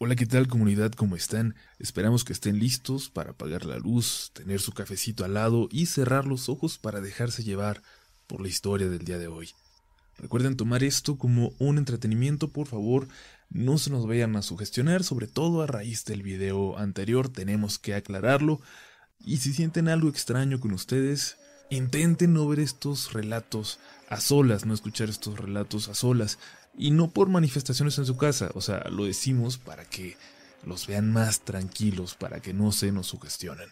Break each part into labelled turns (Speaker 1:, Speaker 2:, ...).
Speaker 1: Hola, ¿qué tal comunidad? ¿Cómo están? Esperamos que estén listos para apagar la luz, tener su cafecito al lado y cerrar los ojos para dejarse llevar por la historia del día de hoy. Recuerden tomar esto como un entretenimiento, por favor, no se nos vayan a sugestionar, sobre todo a raíz del video anterior, tenemos que aclararlo. Y si sienten algo extraño con ustedes, intenten no ver estos relatos a solas, no escuchar estos relatos a solas. Y no por manifestaciones en su casa, o sea, lo decimos para que los vean más tranquilos, para que no se nos sugestionen.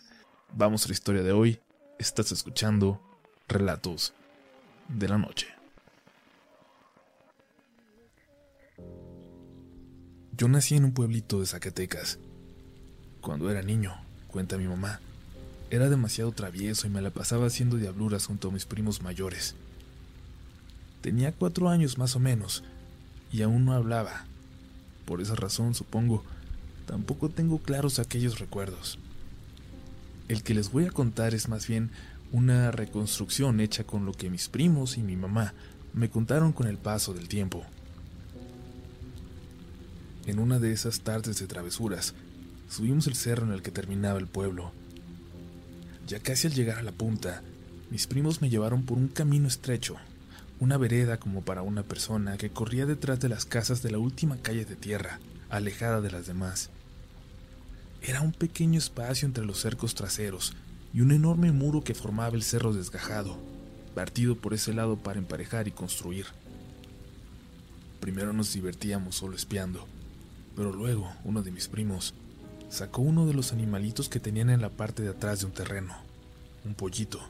Speaker 1: Vamos a la historia de hoy. Estás escuchando Relatos de la Noche. Yo nací en un pueblito de Zacatecas. Cuando era niño, cuenta mi mamá, era demasiado travieso y me la pasaba haciendo diabluras junto a mis primos mayores. Tenía cuatro años más o menos y aún no hablaba. Por esa razón, supongo, tampoco tengo claros aquellos recuerdos. El que les voy a contar es más bien una reconstrucción hecha con lo que mis primos y mi mamá me contaron con el paso del tiempo. En una de esas tardes de travesuras, subimos el cerro en el que terminaba el pueblo. Ya casi al llegar a la punta, mis primos me llevaron por un camino estrecho una vereda como para una persona que corría detrás de las casas de la última calle de tierra, alejada de las demás. Era un pequeño espacio entre los cercos traseros y un enorme muro que formaba el cerro desgajado, partido por ese lado para emparejar y construir. Primero nos divertíamos solo espiando, pero luego uno de mis primos sacó uno de los animalitos que tenían en la parte de atrás de un terreno, un pollito.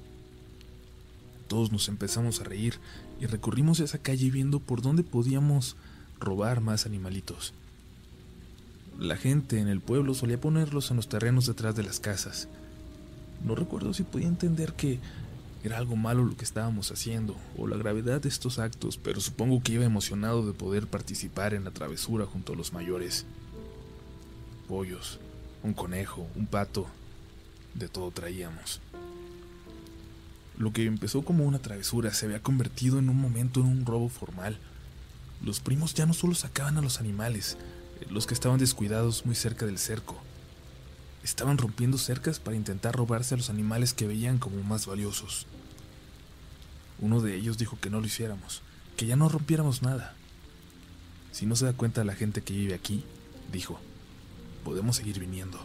Speaker 1: Todos nos empezamos a reír y recorrimos esa calle viendo por dónde podíamos robar más animalitos. La gente en el pueblo solía ponerlos en los terrenos detrás de las casas. No recuerdo si podía entender que era algo malo lo que estábamos haciendo o la gravedad de estos actos, pero supongo que iba emocionado de poder participar en la travesura junto a los mayores. Pollos, un conejo, un pato, de todo traíamos. Lo que empezó como una travesura se había convertido en un momento en un robo formal. Los primos ya no solo sacaban a los animales, eh, los que estaban descuidados muy cerca del cerco. Estaban rompiendo cercas para intentar robarse a los animales que veían como más valiosos. Uno de ellos dijo que no lo hiciéramos, que ya no rompiéramos nada. Si no se da cuenta la gente que vive aquí, dijo, podemos seguir viniendo.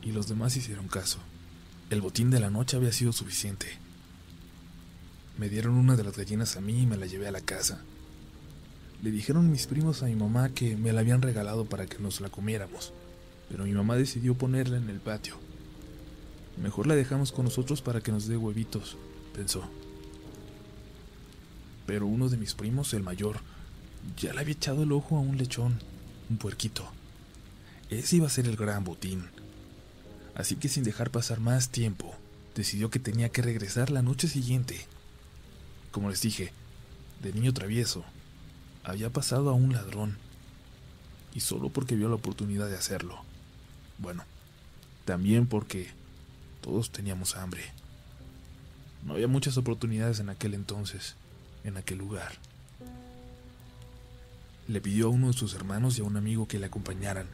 Speaker 1: Y los demás hicieron caso. El botín de la noche había sido suficiente. Me dieron una de las gallinas a mí y me la llevé a la casa. Le dijeron mis primos a mi mamá que me la habían regalado para que nos la comiéramos, pero mi mamá decidió ponerla en el patio. Mejor la dejamos con nosotros para que nos dé huevitos, pensó. Pero uno de mis primos, el mayor, ya le había echado el ojo a un lechón, un puerquito. Ese iba a ser el gran botín así que sin dejar pasar más tiempo, decidió que tenía que regresar la noche siguiente. Como les dije, de niño travieso, había pasado a un ladrón, y solo porque vio la oportunidad de hacerlo. Bueno, también porque todos teníamos hambre. No había muchas oportunidades en aquel entonces, en aquel lugar. Le pidió a uno de sus hermanos y a un amigo que le acompañaran,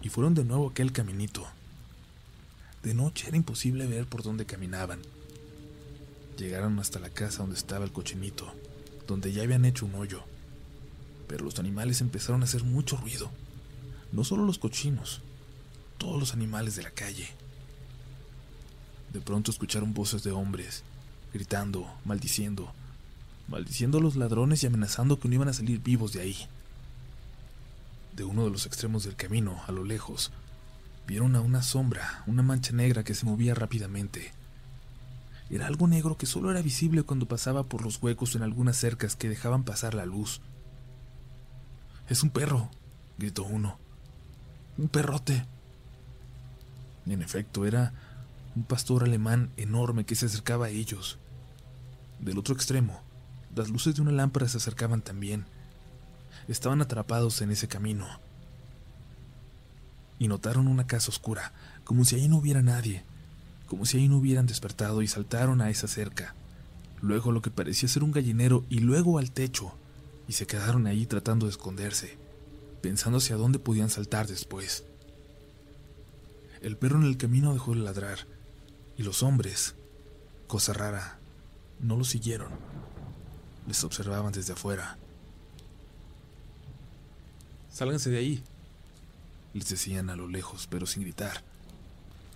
Speaker 1: y fueron de nuevo aquel caminito. De noche era imposible ver por dónde caminaban. Llegaron hasta la casa donde estaba el cochinito, donde ya habían hecho un hoyo. Pero los animales empezaron a hacer mucho ruido. No solo los cochinos, todos los animales de la calle. De pronto escucharon voces de hombres, gritando, maldiciendo, maldiciendo a los ladrones y amenazando que no iban a salir vivos de ahí. De uno de los extremos del camino, a lo lejos, vieron a una sombra, una mancha negra que se movía rápidamente. Era algo negro que solo era visible cuando pasaba por los huecos en algunas cercas que dejaban pasar la luz. Es un perro, gritó uno. Un perrote. En efecto, era un pastor alemán enorme que se acercaba a ellos. Del otro extremo, las luces de una lámpara se acercaban también. Estaban atrapados en ese camino y notaron una casa oscura, como si allí no hubiera nadie, como si allí no hubieran despertado y saltaron a esa cerca, luego lo que parecía ser un gallinero y luego al techo, y se quedaron ahí tratando de esconderse. pensando hacia dónde podían saltar después. El perro en el camino dejó de ladrar y los hombres, cosa rara, no lo siguieron. Les observaban desde afuera. Sálganse de ahí, les decían a lo lejos, pero sin gritar.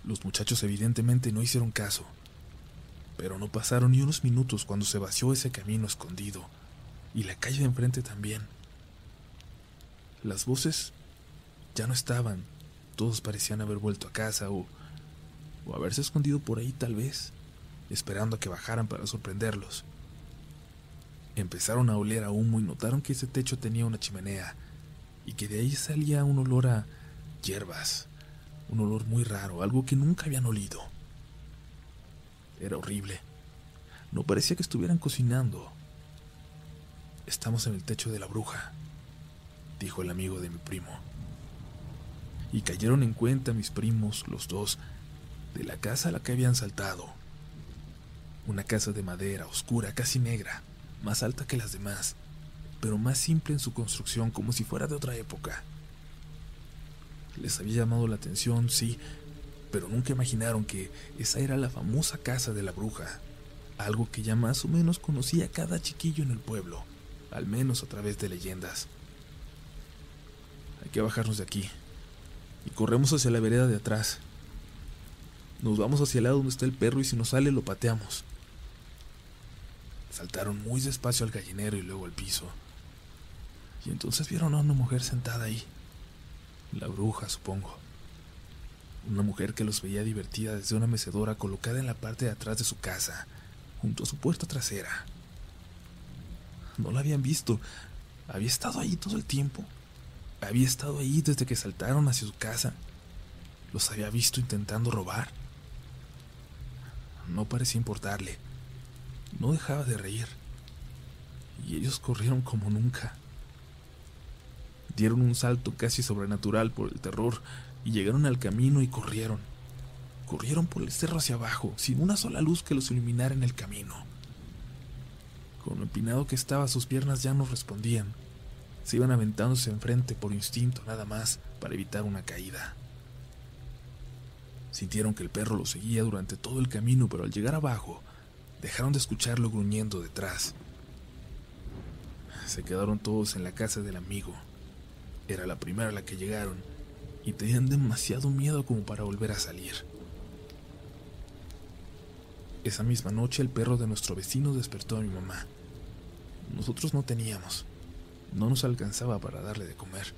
Speaker 1: Los muchachos evidentemente no hicieron caso, pero no pasaron ni unos minutos cuando se vació ese camino escondido y la calle de enfrente también. Las voces ya no estaban, todos parecían haber vuelto a casa o, o haberse escondido por ahí tal vez, esperando a que bajaran para sorprenderlos. Empezaron a oler a humo y notaron que ese techo tenía una chimenea y que de ahí salía un olor a hierbas, un olor muy raro, algo que nunca habían olido. Era horrible. No parecía que estuvieran cocinando. Estamos en el techo de la bruja, dijo el amigo de mi primo. Y cayeron en cuenta mis primos, los dos, de la casa a la que habían saltado. Una casa de madera, oscura, casi negra, más alta que las demás, pero más simple en su construcción, como si fuera de otra época. Les había llamado la atención, sí, pero nunca imaginaron que esa era la famosa casa de la bruja, algo que ya más o menos conocía cada chiquillo en el pueblo, al menos a través de leyendas. Hay que bajarnos de aquí, y corremos hacia la vereda de atrás. Nos vamos hacia el lado donde está el perro y si nos sale lo pateamos. Saltaron muy despacio al gallinero y luego al piso. Y entonces vieron a una mujer sentada ahí. La bruja, supongo. Una mujer que los veía divertida desde una mecedora colocada en la parte de atrás de su casa, junto a su puerta trasera. No la habían visto. Había estado ahí todo el tiempo. Había estado ahí desde que saltaron hacia su casa. Los había visto intentando robar. No parecía importarle. No dejaba de reír. Y ellos corrieron como nunca. Dieron un salto casi sobrenatural por el terror y llegaron al camino y corrieron. Corrieron por el cerro hacia abajo, sin una sola luz que los iluminara en el camino. Con lo empinado que estaba, sus piernas ya no respondían. Se iban aventándose enfrente por instinto nada más para evitar una caída. Sintieron que el perro los seguía durante todo el camino, pero al llegar abajo, dejaron de escucharlo gruñendo detrás. Se quedaron todos en la casa del amigo. Era la primera a la que llegaron y tenían demasiado miedo como para volver a salir. Esa misma noche el perro de nuestro vecino despertó a mi mamá. Nosotros no teníamos. No nos alcanzaba para darle de comer.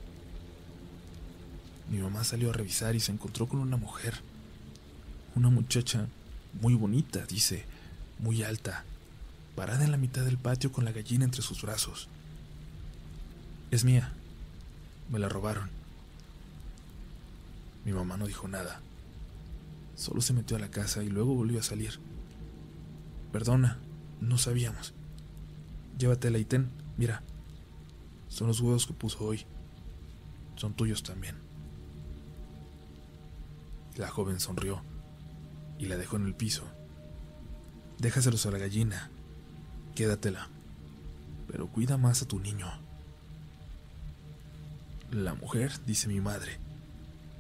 Speaker 1: Mi mamá salió a revisar y se encontró con una mujer. Una muchacha muy bonita, dice, muy alta, parada en la mitad del patio con la gallina entre sus brazos. Es mía, me la robaron. Mi mamá no dijo nada. Solo se metió a la casa y luego volvió a salir. Perdona, no sabíamos. Llévatela y ten, mira. Son los huevos que puso hoy. Son tuyos también. La joven sonrió y la dejó en el piso. Déjaselos a la gallina. Quédatela. Pero cuida más a tu niño. La mujer, dice mi madre,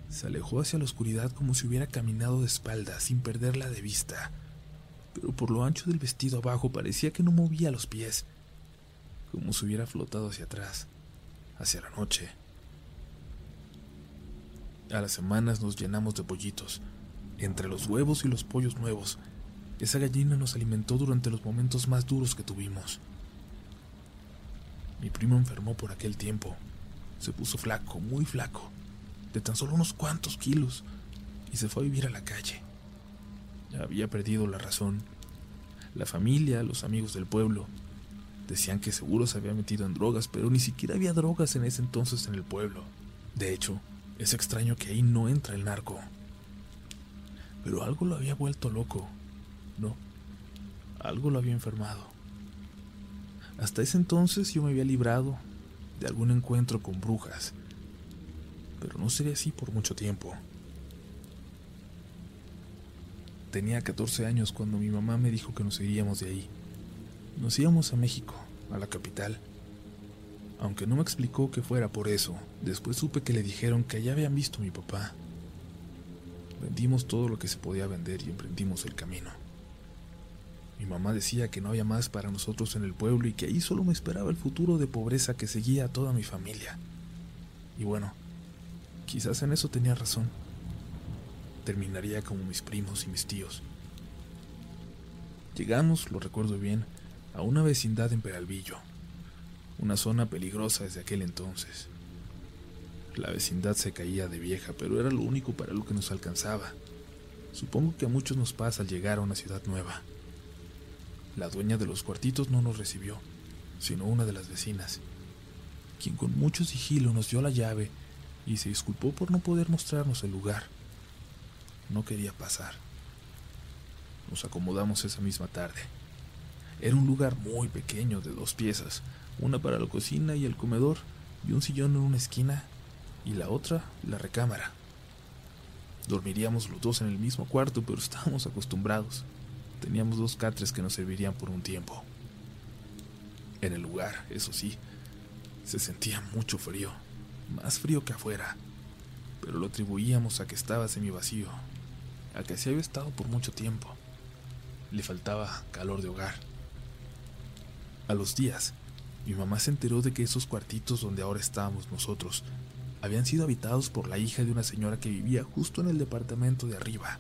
Speaker 1: se alejó hacia la oscuridad como si hubiera caminado de espaldas sin perderla de vista, pero por lo ancho del vestido abajo parecía que no movía los pies, como si hubiera flotado hacia atrás, hacia la noche. A las semanas nos llenamos de pollitos, entre los huevos y los pollos nuevos. Esa gallina nos alimentó durante los momentos más duros que tuvimos. Mi primo enfermó por aquel tiempo, se puso flaco, muy flaco, de tan solo unos cuantos kilos, y se fue a vivir a la calle. Había perdido la razón. La familia, los amigos del pueblo, decían que seguro se había metido en drogas, pero ni siquiera había drogas en ese entonces en el pueblo. De hecho, es extraño que ahí no entra el narco. Pero algo lo había vuelto loco. No, algo lo había enfermado. Hasta ese entonces yo me había librado de algún encuentro con brujas, pero no sería así por mucho tiempo. Tenía 14 años cuando mi mamá me dijo que nos iríamos de ahí. Nos íbamos a México, a la capital. Aunque no me explicó que fuera por eso, después supe que le dijeron que ya habían visto a mi papá. Vendimos todo lo que se podía vender y emprendimos el camino. Mi mamá decía que no había más para nosotros en el pueblo y que ahí solo me esperaba el futuro de pobreza que seguía a toda mi familia. Y bueno, quizás en eso tenía razón. Terminaría como mis primos y mis tíos. Llegamos, lo recuerdo bien, a una vecindad en Peralvillo, una zona peligrosa desde aquel entonces. La vecindad se caía de vieja, pero era lo único para lo que nos alcanzaba. Supongo que a muchos nos pasa al llegar a una ciudad nueva. La dueña de los cuartitos no nos recibió, sino una de las vecinas, quien con mucho sigilo nos dio la llave y se disculpó por no poder mostrarnos el lugar. No quería pasar. Nos acomodamos esa misma tarde. Era un lugar muy pequeño de dos piezas, una para la cocina y el comedor, y un sillón en una esquina, y la otra la recámara. Dormiríamos los dos en el mismo cuarto, pero estábamos acostumbrados. Teníamos dos catres que nos servirían por un tiempo. En el lugar, eso sí, se sentía mucho frío, más frío que afuera, pero lo atribuíamos a que estaba semi vacío, a que se había estado por mucho tiempo. Le faltaba calor de hogar. A los días, mi mamá se enteró de que esos cuartitos donde ahora estábamos nosotros habían sido habitados por la hija de una señora que vivía justo en el departamento de arriba.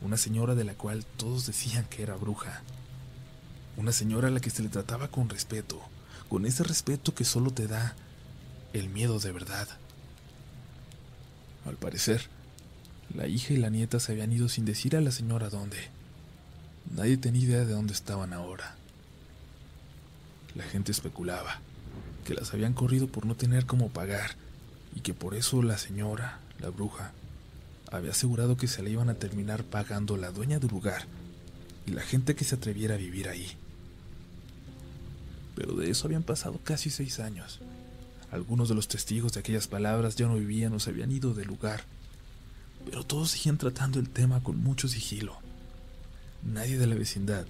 Speaker 1: Una señora de la cual todos decían que era bruja. Una señora a la que se le trataba con respeto, con ese respeto que solo te da el miedo de verdad. Al parecer, la hija y la nieta se habían ido sin decir a la señora dónde. Nadie tenía idea de dónde estaban ahora. La gente especulaba que las habían corrido por no tener cómo pagar y que por eso la señora, la bruja, había asegurado que se le iban a terminar pagando la dueña del lugar y la gente que se atreviera a vivir ahí. Pero de eso habían pasado casi seis años. Algunos de los testigos de aquellas palabras ya no vivían o se habían ido del lugar, pero todos seguían tratando el tema con mucho sigilo. Nadie de la vecindad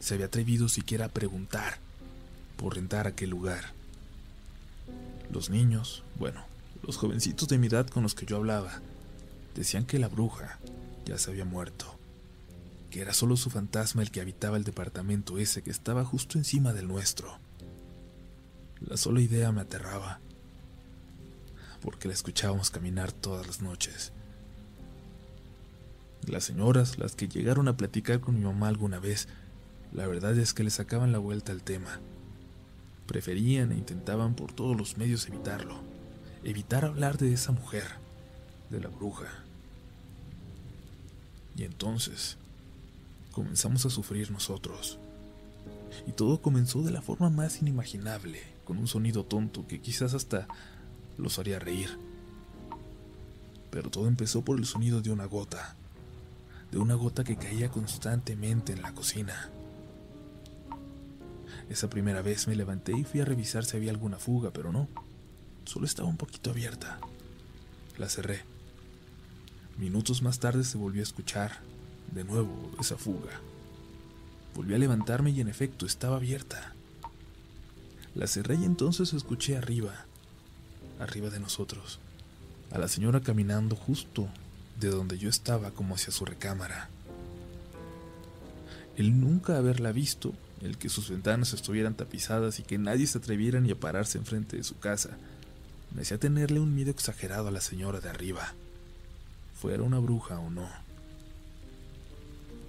Speaker 1: se había atrevido siquiera a preguntar por rentar aquel lugar. Los niños, bueno, los jovencitos de mi edad con los que yo hablaba, decían que la bruja ya se había muerto, que era solo su fantasma el que habitaba el departamento ese que estaba justo encima del nuestro. La sola idea me aterraba, porque la escuchábamos caminar todas las noches. Las señoras, las que llegaron a platicar con mi mamá alguna vez, la verdad es que le sacaban la vuelta al tema. Preferían e intentaban por todos los medios evitarlo evitar hablar de esa mujer, de la bruja. Y entonces comenzamos a sufrir nosotros. Y todo comenzó de la forma más inimaginable, con un sonido tonto que quizás hasta los haría reír. Pero todo empezó por el sonido de una gota, de una gota que caía constantemente en la cocina. Esa primera vez me levanté y fui a revisar si había alguna fuga, pero no. Solo estaba un poquito abierta. La cerré. Minutos más tarde se volvió a escuchar, de nuevo, esa fuga. Volví a levantarme y en efecto estaba abierta. La cerré y entonces escuché arriba, arriba de nosotros, a la señora caminando justo de donde yo estaba como hacia su recámara. El nunca haberla visto, el que sus ventanas estuvieran tapizadas y que nadie se atreviera ni a pararse enfrente de su casa, me hacía tenerle un miedo exagerado a la señora de arriba, fuera una bruja o no.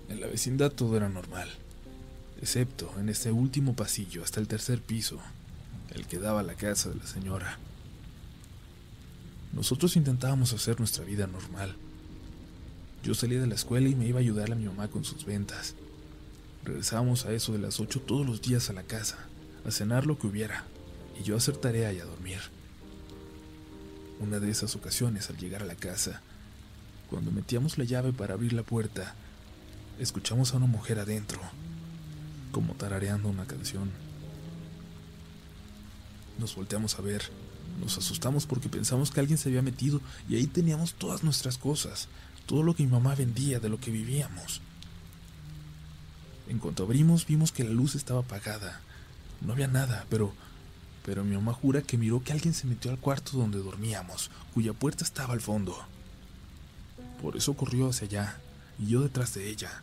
Speaker 1: En la vecindad todo era normal, excepto en este último pasillo hasta el tercer piso, el que daba a la casa de la señora. Nosotros intentábamos hacer nuestra vida normal. Yo salía de la escuela y me iba a ayudar a mi mamá con sus ventas. Regresábamos a eso de las ocho todos los días a la casa, a cenar lo que hubiera, y yo a hacer tarea y a dormir. Una de esas ocasiones, al llegar a la casa, cuando metíamos la llave para abrir la puerta, escuchamos a una mujer adentro, como tarareando una canción. Nos volteamos a ver, nos asustamos porque pensamos que alguien se había metido y ahí teníamos todas nuestras cosas, todo lo que mi mamá vendía, de lo que vivíamos. En cuanto abrimos vimos que la luz estaba apagada, no había nada, pero pero mi mamá jura que miró que alguien se metió al cuarto donde dormíamos, cuya puerta estaba al fondo. Por eso corrió hacia allá, y yo detrás de ella.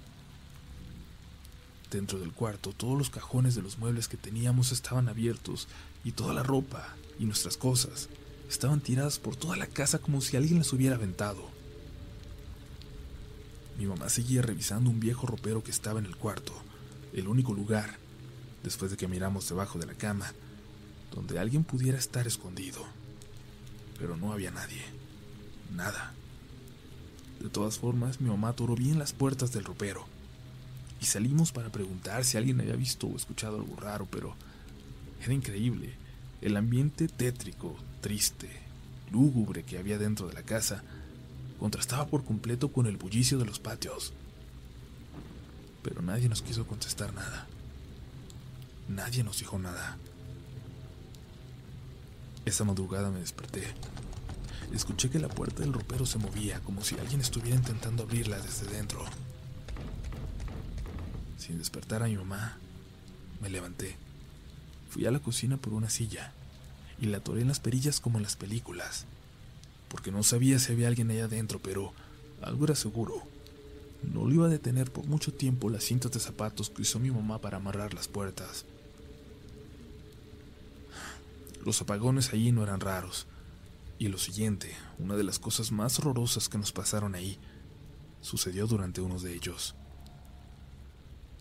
Speaker 1: Dentro del cuarto, todos los cajones de los muebles que teníamos estaban abiertos, y toda la ropa y nuestras cosas estaban tiradas por toda la casa como si alguien las hubiera aventado. Mi mamá seguía revisando un viejo ropero que estaba en el cuarto, el único lugar, después de que miramos debajo de la cama, donde alguien pudiera estar escondido. Pero no había nadie. Nada. De todas formas, mi mamá atoró bien las puertas del ropero. Y salimos para preguntar si alguien había visto o escuchado algo raro, pero era increíble. El ambiente tétrico, triste, lúgubre que había dentro de la casa contrastaba por completo con el bullicio de los patios. Pero nadie nos quiso contestar nada. Nadie nos dijo nada. Esa madrugada me desperté. Escuché que la puerta del ropero se movía como si alguien estuviera intentando abrirla desde dentro. Sin despertar a mi mamá, me levanté. Fui a la cocina por una silla y la atoré en las perillas como en las películas, porque no sabía si había alguien allá adentro, pero algo era seguro. No lo iba a detener por mucho tiempo las cintas de zapatos que usó mi mamá para amarrar las puertas. Los apagones allí no eran raros. Y lo siguiente, una de las cosas más horrorosas que nos pasaron ahí, sucedió durante uno de ellos.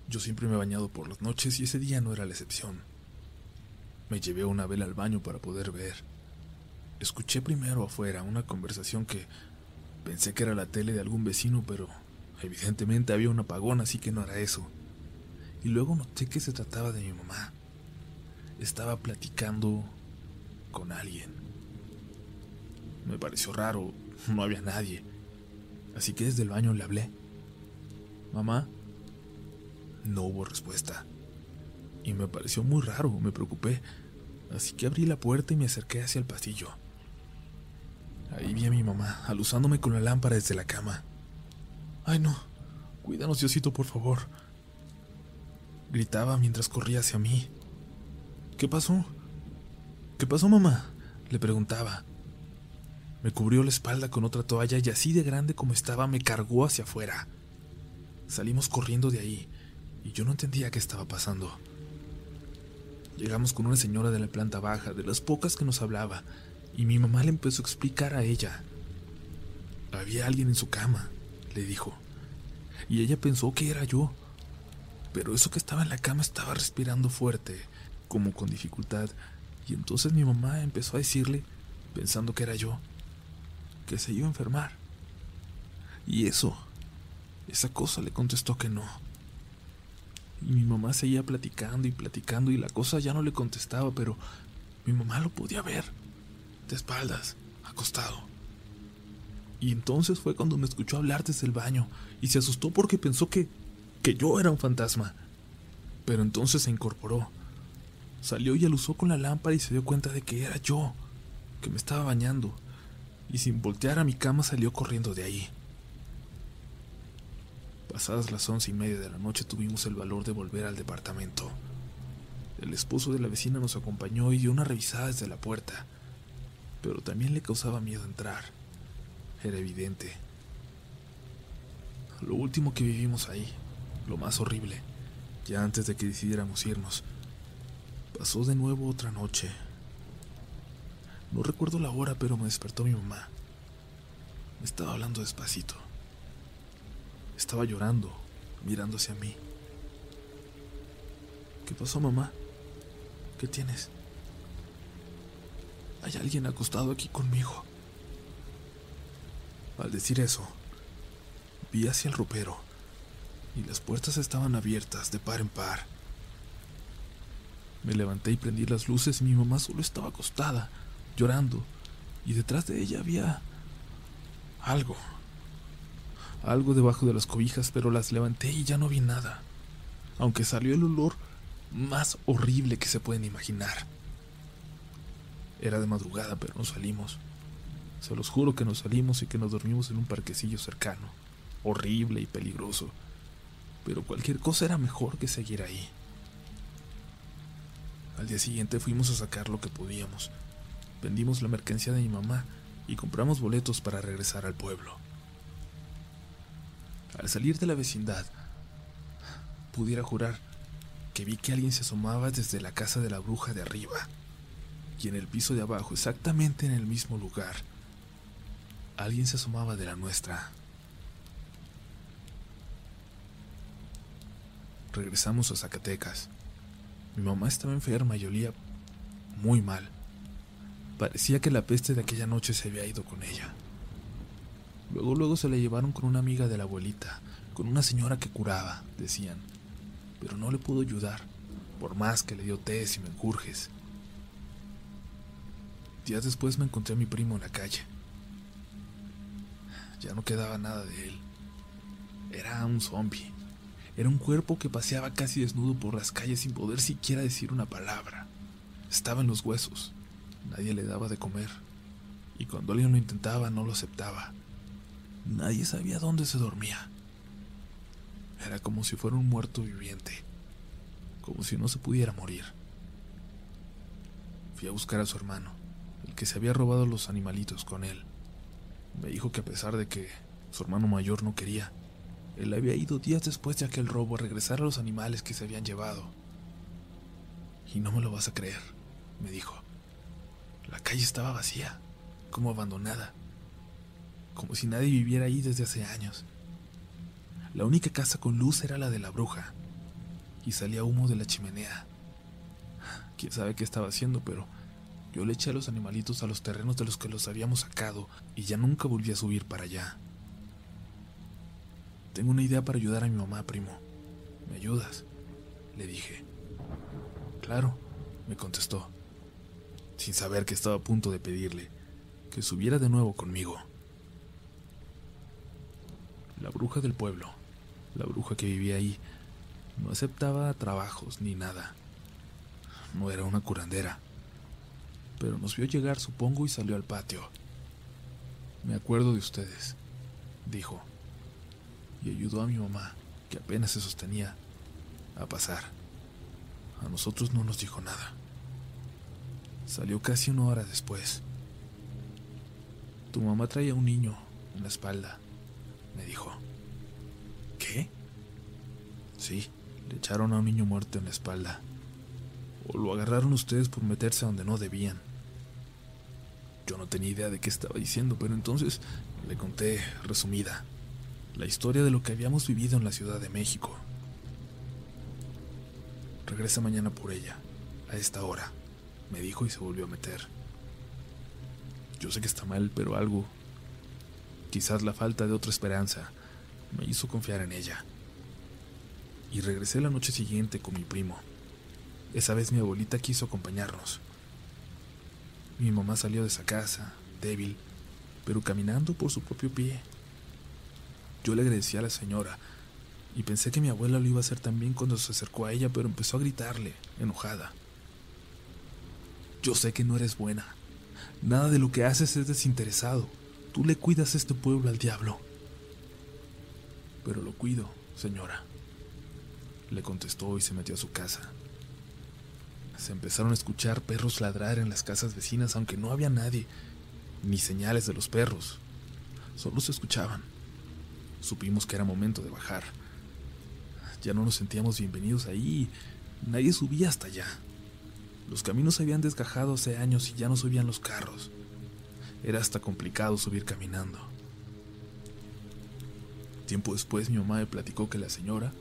Speaker 1: Yo siempre me he bañado por las noches y ese día no era la excepción. Me llevé una vela al baño para poder ver. Escuché primero afuera una conversación que pensé que era la tele de algún vecino, pero evidentemente había un apagón, así que no era eso. Y luego noté que se trataba de mi mamá. Estaba platicando con alguien. Me pareció raro, no había nadie. Así que desde el baño le hablé. Mamá, no hubo respuesta. Y me pareció muy raro, me preocupé. Así que abrí la puerta y me acerqué hacia el pasillo. Ahí vi a mi mamá, alusándome con la lámpara desde la cama. Ay no, cuídanos Diosito, por favor. Gritaba mientras corría hacia mí. ¿Qué pasó? ¿Qué pasó, mamá? Le preguntaba. Me cubrió la espalda con otra toalla y así de grande como estaba me cargó hacia afuera. Salimos corriendo de ahí y yo no entendía qué estaba pasando. Llegamos con una señora de la planta baja, de las pocas que nos hablaba, y mi mamá le empezó a explicar a ella. Había alguien en su cama, le dijo, y ella pensó que era yo. Pero eso que estaba en la cama estaba respirando fuerte, como con dificultad, y entonces mi mamá empezó a decirle, pensando que era yo, que se iba a enfermar. Y eso, esa cosa le contestó que no. Y mi mamá seguía platicando y platicando y la cosa ya no le contestaba, pero mi mamá lo podía ver, de espaldas, acostado. Y entonces fue cuando me escuchó hablar desde el baño y se asustó porque pensó que, que yo era un fantasma. Pero entonces se incorporó Salió y alusó con la lámpara y se dio cuenta de que era yo, que me estaba bañando, y sin voltear a mi cama salió corriendo de ahí. Pasadas las once y media de la noche tuvimos el valor de volver al departamento. El esposo de la vecina nos acompañó y dio una revisada desde la puerta, pero también le causaba miedo entrar. Era evidente. Lo último que vivimos ahí, lo más horrible, ya antes de que decidiéramos irnos, Pasó de nuevo otra noche. No recuerdo la hora, pero me despertó mi mamá. Me estaba hablando despacito. Estaba llorando, mirando hacia mí. ¿Qué pasó, mamá? ¿Qué tienes? Hay alguien acostado aquí conmigo. Al decir eso, vi hacia el ropero y las puertas estaban abiertas de par en par. Me levanté y prendí las luces y mi mamá solo estaba acostada, llorando, y detrás de ella había algo. Algo debajo de las cobijas, pero las levanté y ya no vi nada, aunque salió el olor más horrible que se pueden imaginar. Era de madrugada, pero no salimos. Se los juro que nos salimos y que nos dormimos en un parquecillo cercano, horrible y peligroso. Pero cualquier cosa era mejor que seguir ahí. Al día siguiente fuimos a sacar lo que podíamos. Vendimos la mercancía de mi mamá y compramos boletos para regresar al pueblo. Al salir de la vecindad, pudiera jurar que vi que alguien se asomaba desde la casa de la bruja de arriba y en el piso de abajo, exactamente en el mismo lugar, alguien se asomaba de la nuestra. Regresamos a Zacatecas. Mi mamá estaba enferma y olía muy mal. Parecía que la peste de aquella noche se había ido con ella. Luego, luego se la llevaron con una amiga de la abuelita, con una señora que curaba, decían. Pero no le pudo ayudar, por más que le dio té y menjurjes. Días después me encontré a mi primo en la calle. Ya no quedaba nada de él. Era un zombie. Era un cuerpo que paseaba casi desnudo por las calles sin poder siquiera decir una palabra. Estaba en los huesos. Nadie le daba de comer. Y cuando alguien lo intentaba no lo aceptaba. Nadie sabía dónde se dormía. Era como si fuera un muerto viviente. Como si no se pudiera morir. Fui a buscar a su hermano, el que se había robado los animalitos con él. Me dijo que a pesar de que su hermano mayor no quería, él había ido días después de aquel robo a regresar a los animales que se habían llevado. Y no me lo vas a creer, me dijo. La calle estaba vacía, como abandonada, como si nadie viviera ahí desde hace años. La única casa con luz era la de la bruja, y salía humo de la chimenea. Quién sabe qué estaba haciendo, pero yo le eché a los animalitos a los terrenos de los que los habíamos sacado y ya nunca volví a subir para allá. Tengo una idea para ayudar a mi mamá, primo. ¿Me ayudas? Le dije. Claro, me contestó, sin saber que estaba a punto de pedirle que subiera de nuevo conmigo. La bruja del pueblo, la bruja que vivía ahí, no aceptaba trabajos ni nada. No era una curandera, pero nos vio llegar, supongo, y salió al patio. Me acuerdo de ustedes, dijo y ayudó a mi mamá, que apenas se sostenía, a pasar. A nosotros no nos dijo nada. Salió casi una hora después. Tu mamá traía un niño en la espalda, me dijo. ¿Qué? Sí, le echaron a un niño muerto en la espalda. O lo agarraron ustedes por meterse donde no debían. Yo no tenía idea de qué estaba diciendo, pero entonces le conté resumida la historia de lo que habíamos vivido en la Ciudad de México. Regresa mañana por ella, a esta hora, me dijo y se volvió a meter. Yo sé que está mal, pero algo, quizás la falta de otra esperanza, me hizo confiar en ella. Y regresé la noche siguiente con mi primo. Esa vez mi abuelita quiso acompañarnos. Mi mamá salió de esa casa, débil, pero caminando por su propio pie. Yo le agradecí a la señora y pensé que mi abuela lo iba a hacer también cuando se acercó a ella, pero empezó a gritarle, enojada. Yo sé que no eres buena. Nada de lo que haces es desinteresado. Tú le cuidas este pueblo al diablo. Pero lo cuido, señora. Le contestó y se metió a su casa. Se empezaron a escuchar perros ladrar en las casas vecinas, aunque no había nadie, ni señales de los perros. Solo se escuchaban. Supimos que era momento de bajar. Ya no nos sentíamos bienvenidos ahí. Nadie subía hasta allá. Los caminos se habían desgajado hace años y ya no subían los carros. Era hasta complicado subir caminando. Tiempo después mi mamá me platicó que la señora,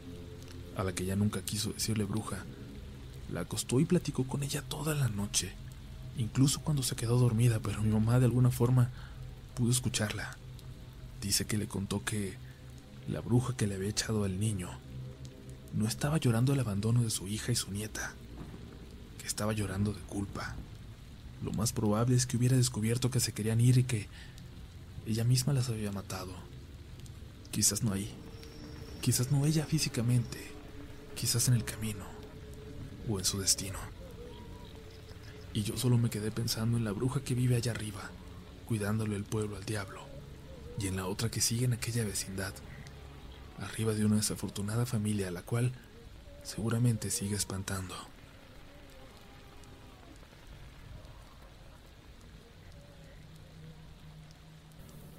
Speaker 1: a la que ya nunca quiso decirle bruja, la acostó y platicó con ella toda la noche, incluso cuando se quedó dormida, pero mi mamá de alguna forma pudo escucharla. Dice que le contó que la bruja que le había echado al niño, no estaba llorando el abandono de su hija y su nieta, estaba llorando de culpa. Lo más probable es que hubiera descubierto que se querían ir y que ella misma las había matado. Quizás no ahí, quizás no ella físicamente, quizás en el camino o en su destino. Y yo solo me quedé pensando en la bruja que vive allá arriba, cuidándole el pueblo al diablo, y en la otra que sigue en aquella vecindad, arriba de una desafortunada familia a la cual seguramente sigue espantando.